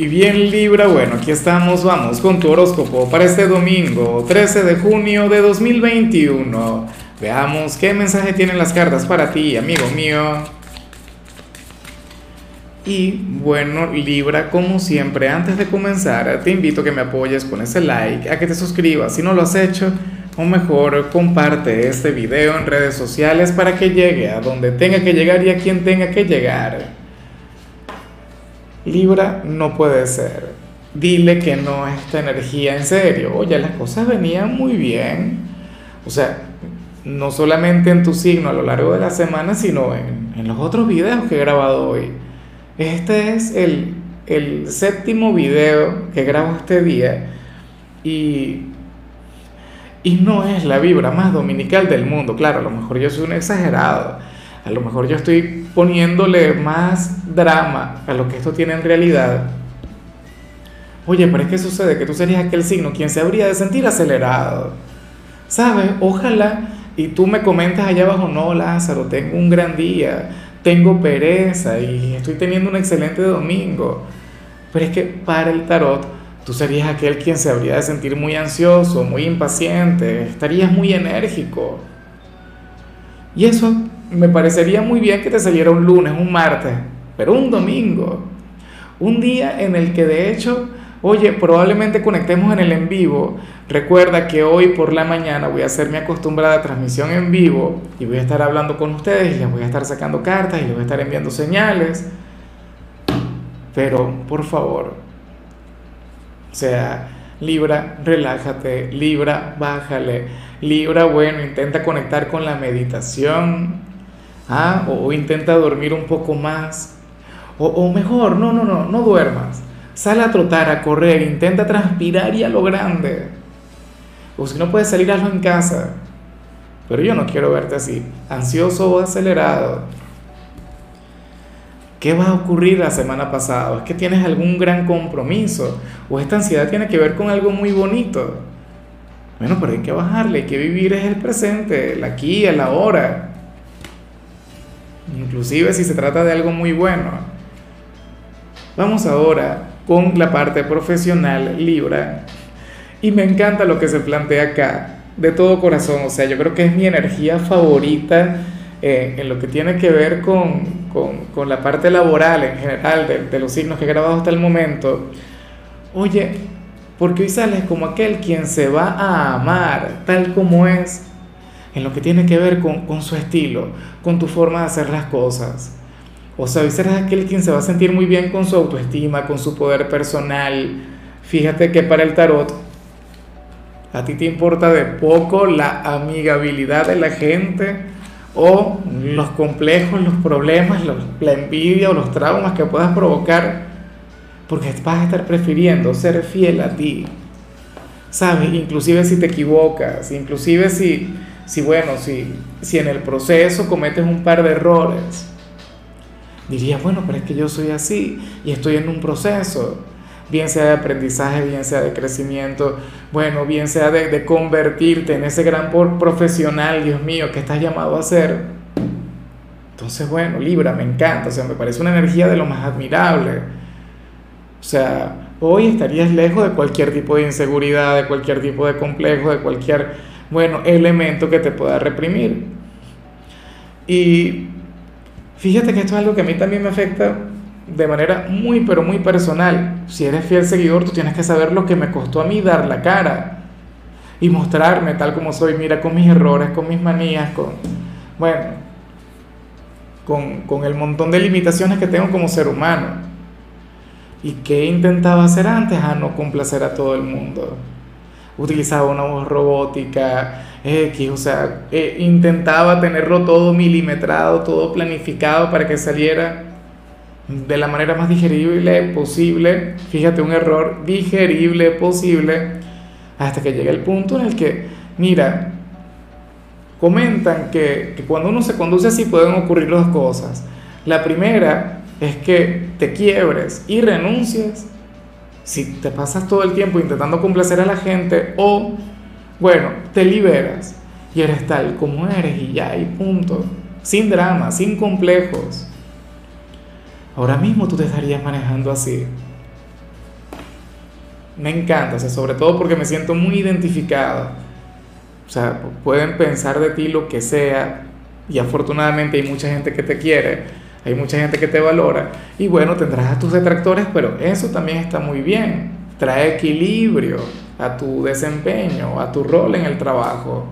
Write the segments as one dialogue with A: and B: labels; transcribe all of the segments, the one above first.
A: Y bien Libra, bueno, aquí estamos, vamos con tu horóscopo para este domingo, 13 de junio de 2021. Veamos qué mensaje tienen las cartas para ti, amigo mío. Y bueno, Libra, como siempre, antes de comenzar, te invito a que me apoyes con ese like, a que te suscribas si no lo has hecho, o mejor, comparte este video en redes sociales para que llegue a donde tenga que llegar y a quien tenga que llegar. Libra no puede ser. Dile que no a esta energía en serio. Oye, las cosas venían muy bien. O sea, no solamente en tu signo a lo largo de la semana, sino en, en los otros videos que he grabado hoy. Este es el, el séptimo video que grabo este día y, y no es la vibra más dominical del mundo. Claro, a lo mejor yo soy un exagerado a lo mejor yo estoy poniéndole más drama a lo que esto tiene en realidad. Oye, pero es que sucede que tú serías aquel signo quien se habría de sentir acelerado. ¿Sabes? Ojalá y tú me comentas allá abajo, no, Lázaro, tengo un gran día, tengo pereza y estoy teniendo un excelente domingo. Pero es que para el tarot, tú serías aquel quien se habría de sentir muy ansioso, muy impaciente, estarías muy enérgico. Y eso me parecería muy bien que te saliera un lunes, un martes, pero un domingo. Un día en el que de hecho, oye, probablemente conectemos en el en vivo. Recuerda que hoy por la mañana voy a hacer mi acostumbrada transmisión en vivo y voy a estar hablando con ustedes y les voy a estar sacando cartas y les voy a estar enviando señales. Pero, por favor, o sea, Libra, relájate, Libra, bájale, Libra, bueno, intenta conectar con la meditación, ¿ah? o, intenta dormir un poco más, o, mejor, no, no, no, no duermas, sal a trotar, a correr, intenta transpirar y a lo grande, o si no puedes salir, hazlo en casa, pero yo no quiero verte así, ansioso o acelerado. ¿Qué va a ocurrir la semana pasada? ¿Es que tienes algún gran compromiso? ¿O esta ansiedad tiene que ver con algo muy bonito? Bueno, pero hay que bajarle, hay que vivir es el presente, el aquí, el ahora inclusive si se trata de algo muy bueno. Vamos ahora con la parte profesional Libra. Y me encanta lo que se plantea acá, de todo corazón. O sea, yo creo que es mi energía favorita eh, en lo que tiene que ver con, con, la parte laboral en general de, de, los signos que he grabado hasta el momento. Oye, porque hoy sales como aquel quien se va a amar tal como es en lo que tiene que ver con, con su estilo, con tu forma de hacer las cosas. O sea, hoy serás aquel quien se va a sentir muy bien con su autoestima, con su poder personal. Fíjate que para el tarot, a ti te importa de poco la amigabilidad de la gente o los complejos, los problemas, la envidia o los traumas que puedas provocar, porque vas a estar prefiriendo ser fiel a ti. ¿Sabes? Inclusive si te equivocas, inclusive si si bueno, si, si en el proceso cometes un par de errores, dirías, bueno, pero es que yo soy así y estoy en un proceso, bien sea de aprendizaje, bien sea de crecimiento, bueno, bien sea de, convertirte en ese gran profesional, Dios mío, que estás llamado a ser. Entonces, bueno, Libra, me encanta, o sea, me parece una energía de lo más admirable. O sea, hoy estarías lejos de cualquier tipo de inseguridad, de cualquier tipo de complejo, de cualquier bueno, elemento que te pueda reprimir. Y fíjate que esto es algo que a mí también me afecta de manera muy, pero muy personal. Si eres fiel seguidor, tú tienes que saber lo que me costó a mí dar la cara y mostrarme tal como soy, mira, con mis errores, con mis manías, con, bueno, con, con el montón de limitaciones que tengo como ser humano. ¿Y qué intentaba hacer antes? A no complacer a todo el mundo utilizaba una voz robótica, X, o sea, eh, intentaba tenerlo todo milimetrado, todo planificado para que saliera de la manera más digerible posible, fíjate, un error digerible posible, hasta que llega el punto en el que, mira, comentan que, que cuando uno se conduce así pueden ocurrir dos cosas. La primera es que te quiebres y renuncies si te pasas todo el tiempo intentando complacer a la gente o, bueno, te liberas y eres tal como eres y ya, y punto. Sin drama, sin complejos. Ahora mismo tú te estarías manejando así. me encanta, o sea, sobre todo porque me siento muy identificado. O sea, pueden pensar de ti lo que sea y afortunadamente hay mucha gente que te quiere, hay mucha gente que te valora y bueno, tendrás a tus detractores, pero eso también está muy bien. Trae equilibrio a tu desempeño, a tu rol en el trabajo.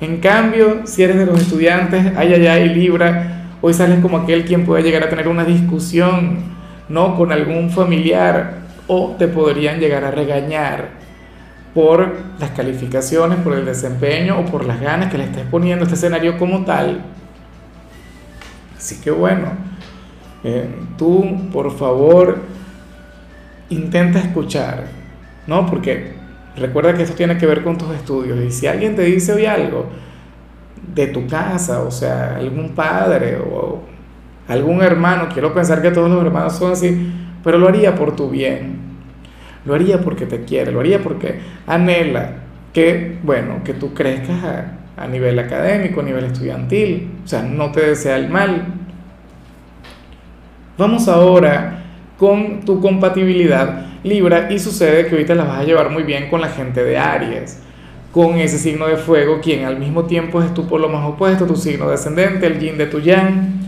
A: En cambio, si eres de los estudiantes, ay, ay, ay, Libra, hoy sales como aquel quien puede llegar a tener una discusión, ¿no? Con algún familiar o te podrían llegar a regañar por las calificaciones, por el desempeño o por las ganas que le estés poniendo este escenario como tal. Así que bueno, eh, tú por favor intenta escuchar, ¿no? Porque recuerda que esto tiene que ver con tus estudios y si alguien te dice hoy algo de tu casa, o sea, algún padre o algún hermano, quiero pensar que todos los hermanos son así, pero lo haría por tu bien, lo haría porque te quiere, lo haría porque anhela que, bueno, que tú crezcas a, nivel académico, a nivel estudiantil, o sea, no te desea el mal. Vamos ahora con tu compatibilidad Libra y sucede que ahorita la vas a llevar muy bien con la gente de Aries, con ese signo de fuego, quien al mismo tiempo es tu polo más opuesto, tu signo descendente, el yin de tu yang.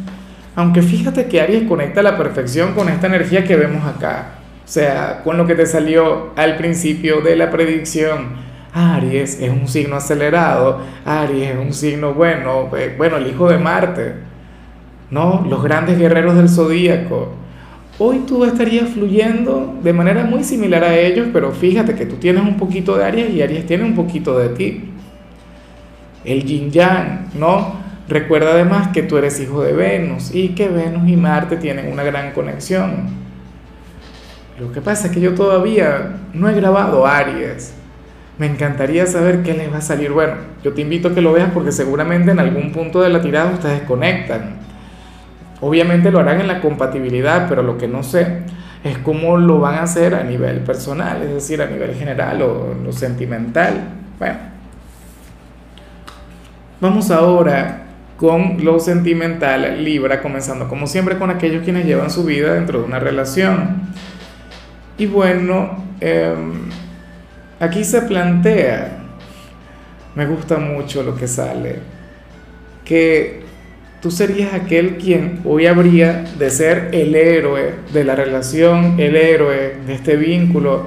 A: Aunque fíjate que Aries conecta a la perfección con esta energía que vemos acá. O sea, con lo que te salió al principio de la predicción. Aries es un signo acelerado, Aries es un signo bueno, eh, bueno, el hijo de Marte, ¿no? Los grandes guerreros del zodíaco. Hoy tú estarías fluyendo de manera muy similar a ellos, pero fíjate que tú tienes un poquito de Aries y Aries tiene un poquito de ti. El yin yang, ¿no? Recuerda además que tú eres hijo de Venus y que Venus y Marte tienen una gran conexión. Lo que pasa es que yo todavía no he grabado Aries. Me encantaría saber qué les va a salir. Bueno, yo te invito a que lo veas porque seguramente en algún punto de la tirada ustedes conectan. Obviamente lo harán en la compatibilidad, pero lo que no sé es cómo lo van a hacer a nivel personal, es decir, a nivel general o lo sentimental. Bueno, vamos ahora con lo sentimental, Libra, comenzando como siempre con aquellos quienes llevan su vida dentro de una relación. Y bueno, em, aquí se plantea, me gusta mucho lo que sale, que tú serías aquel quien hoy habría de ser el héroe de la relación, el héroe de este vínculo,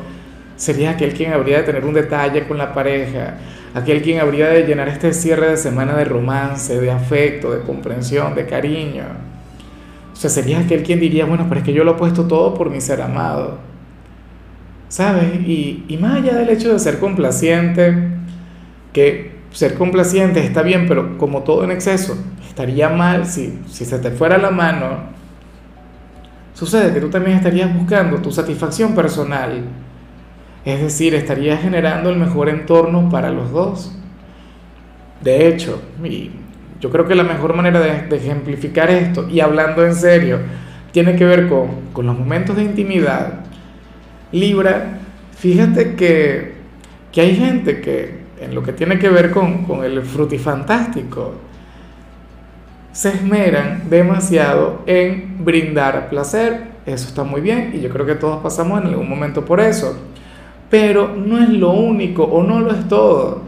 A: serías aquel quien habría de tener un detalle con la pareja, aquel quien habría de llenar este cierre de semana de romance, de afecto, de comprensión, de cariño. O sea, sería aquel quien diría, bueno, pero es que yo lo he puesto todo por mi ser amado. ¿Sabes? Y, y más allá del hecho de ser complaciente, que ser complaciente está bien, pero como todo en exceso, estaría mal si, si se te fuera la mano. Sucede que tú también estarías buscando tu satisfacción personal es decir, estaría generando el mejor entorno para los dos. De hecho, yo creo que la mejor manera de, ejemplificar esto, y hablando en serio, tiene que ver con, los momentos de intimidad. Libra, fíjate que, que, hay gente que en lo que tiene que ver con, con el frutifantástico, se esmeran demasiado en brindar placer. Eso está muy bien y yo creo que todos pasamos en algún momento por eso pero no es lo único o no lo es todo.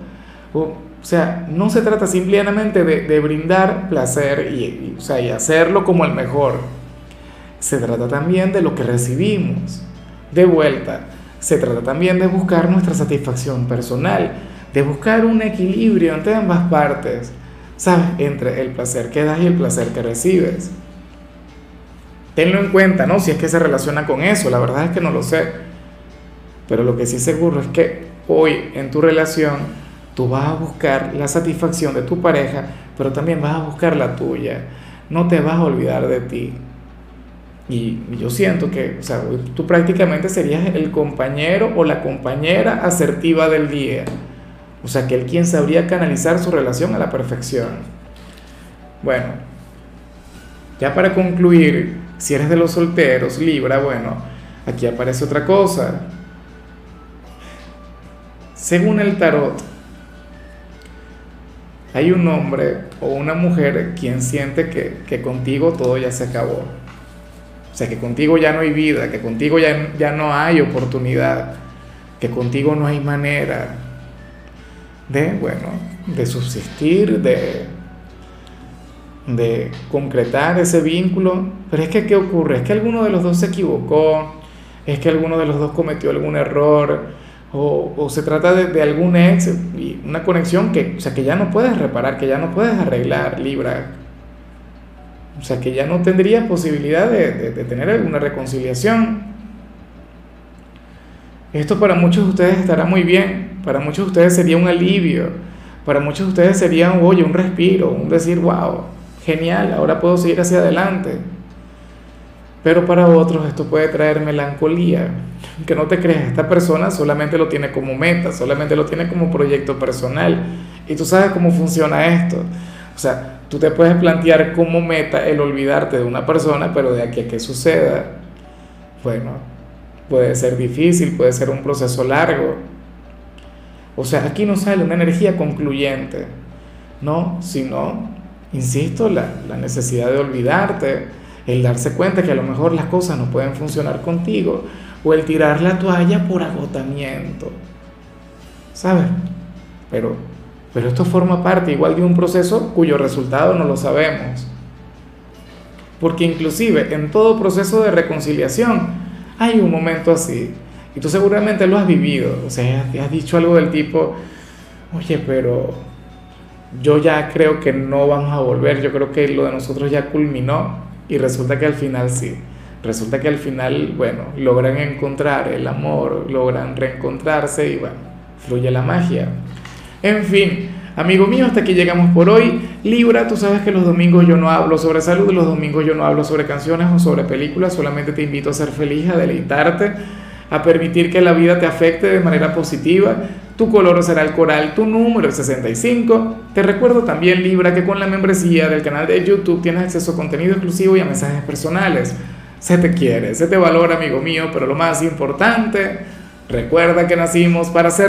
A: O, sea, no se trata simplemente de, brindar placer y, o sea, y hacerlo como el mejor. Se trata también de lo que recibimos de vuelta. Se trata también de buscar nuestra satisfacción personal, de buscar un equilibrio entre ambas partes, ¿sabes? Entre el placer que das y el placer que recibes. Tenlo en cuenta, ¿no? Si es que se relaciona con eso, la verdad es que no lo sé pero lo que sí seguro es que hoy en tu relación tú vas a buscar la satisfacción de tu pareja, pero también vas a buscar la tuya. No te vas a olvidar de ti. Y yo siento que, o sea, tú prácticamente serías el compañero o la compañera asertiva del día. O sea, que el quien sabría canalizar su relación a la perfección. Bueno, ya para concluir, si eres de los solteros, Libra, bueno, aquí aparece otra cosa. Según el tarot, hay un hombre o una mujer quien siente que, contigo todo ya se acabó. O sea, que contigo ya no hay vida, que contigo ya, ya no hay oportunidad. que contigo no hay manera de, bueno, de subsistir, de, de concretar ese vínculo. Pero es que, ¿qué ocurre? Es que alguno de los dos se equivocó, es que alguno de los dos cometió algún error, o, o se trata de, de, algún ex una conexión que, o sea, que ya no puedes reparar, que ya no puedes arreglar, Libra. O sea, que ya no tendría posibilidad de, de, tener alguna reconciliación. Esto para muchos de ustedes estará muy bien, para muchos de ustedes sería un alivio, para muchos de ustedes sería, oye, un respiro, un decir, wow, genial, ahora puedo seguir hacia adelante. Pero para otros esto puede traer melancolía, que no te creas, esta persona solamente lo tiene como meta, solamente lo tiene como proyecto personal. Y tú sabes cómo funciona esto. Sea, tú te puedes plantear como meta el olvidarte de una persona, pero de aquí a que suceda, bueno, puede ser difícil, puede ser un proceso largo. O sea, aquí no sale una energía concluyente, ¿no? Sino, insisto, la, la necesidad de olvidarte, el darse cuenta que a lo mejor las cosas no pueden funcionar contigo, o el tirar la toalla por agotamiento, ¿sabes? Pero, pero esto forma parte igual de un proceso cuyo resultado no lo sabemos. Porque inclusive en todo proceso de reconciliación, hay un momento así. Y tú seguramente lo has vivido. O sea, has dicho algo del tipo, oye, pero yo ya creo que no vamos a volver. Yo creo que lo de nosotros ya culminó. Y resulta que al final sí. Resulta que al final, bueno, logran encontrar el amor, logran reencontrarse y bueno, fluye la magia. En fin, amigo mío, hasta aquí llegamos por hoy. Libra, tú sabes que los domingos yo no hablo sobre salud, los domingos yo no hablo sobre canciones o sobre películas, solamente te invito a ser feliz, a deleitarte, a permitir que la vida te afecte de manera positiva. Tu color será el coral, tu número es 65. Te recuerdo también, Libra, que con la membresía del canal de YouTube tienes acceso a contenido exclusivo y a mensajes personales. Se te quiere, se te valora, amigo mío, pero lo más importante, recuerda que nacimos para ser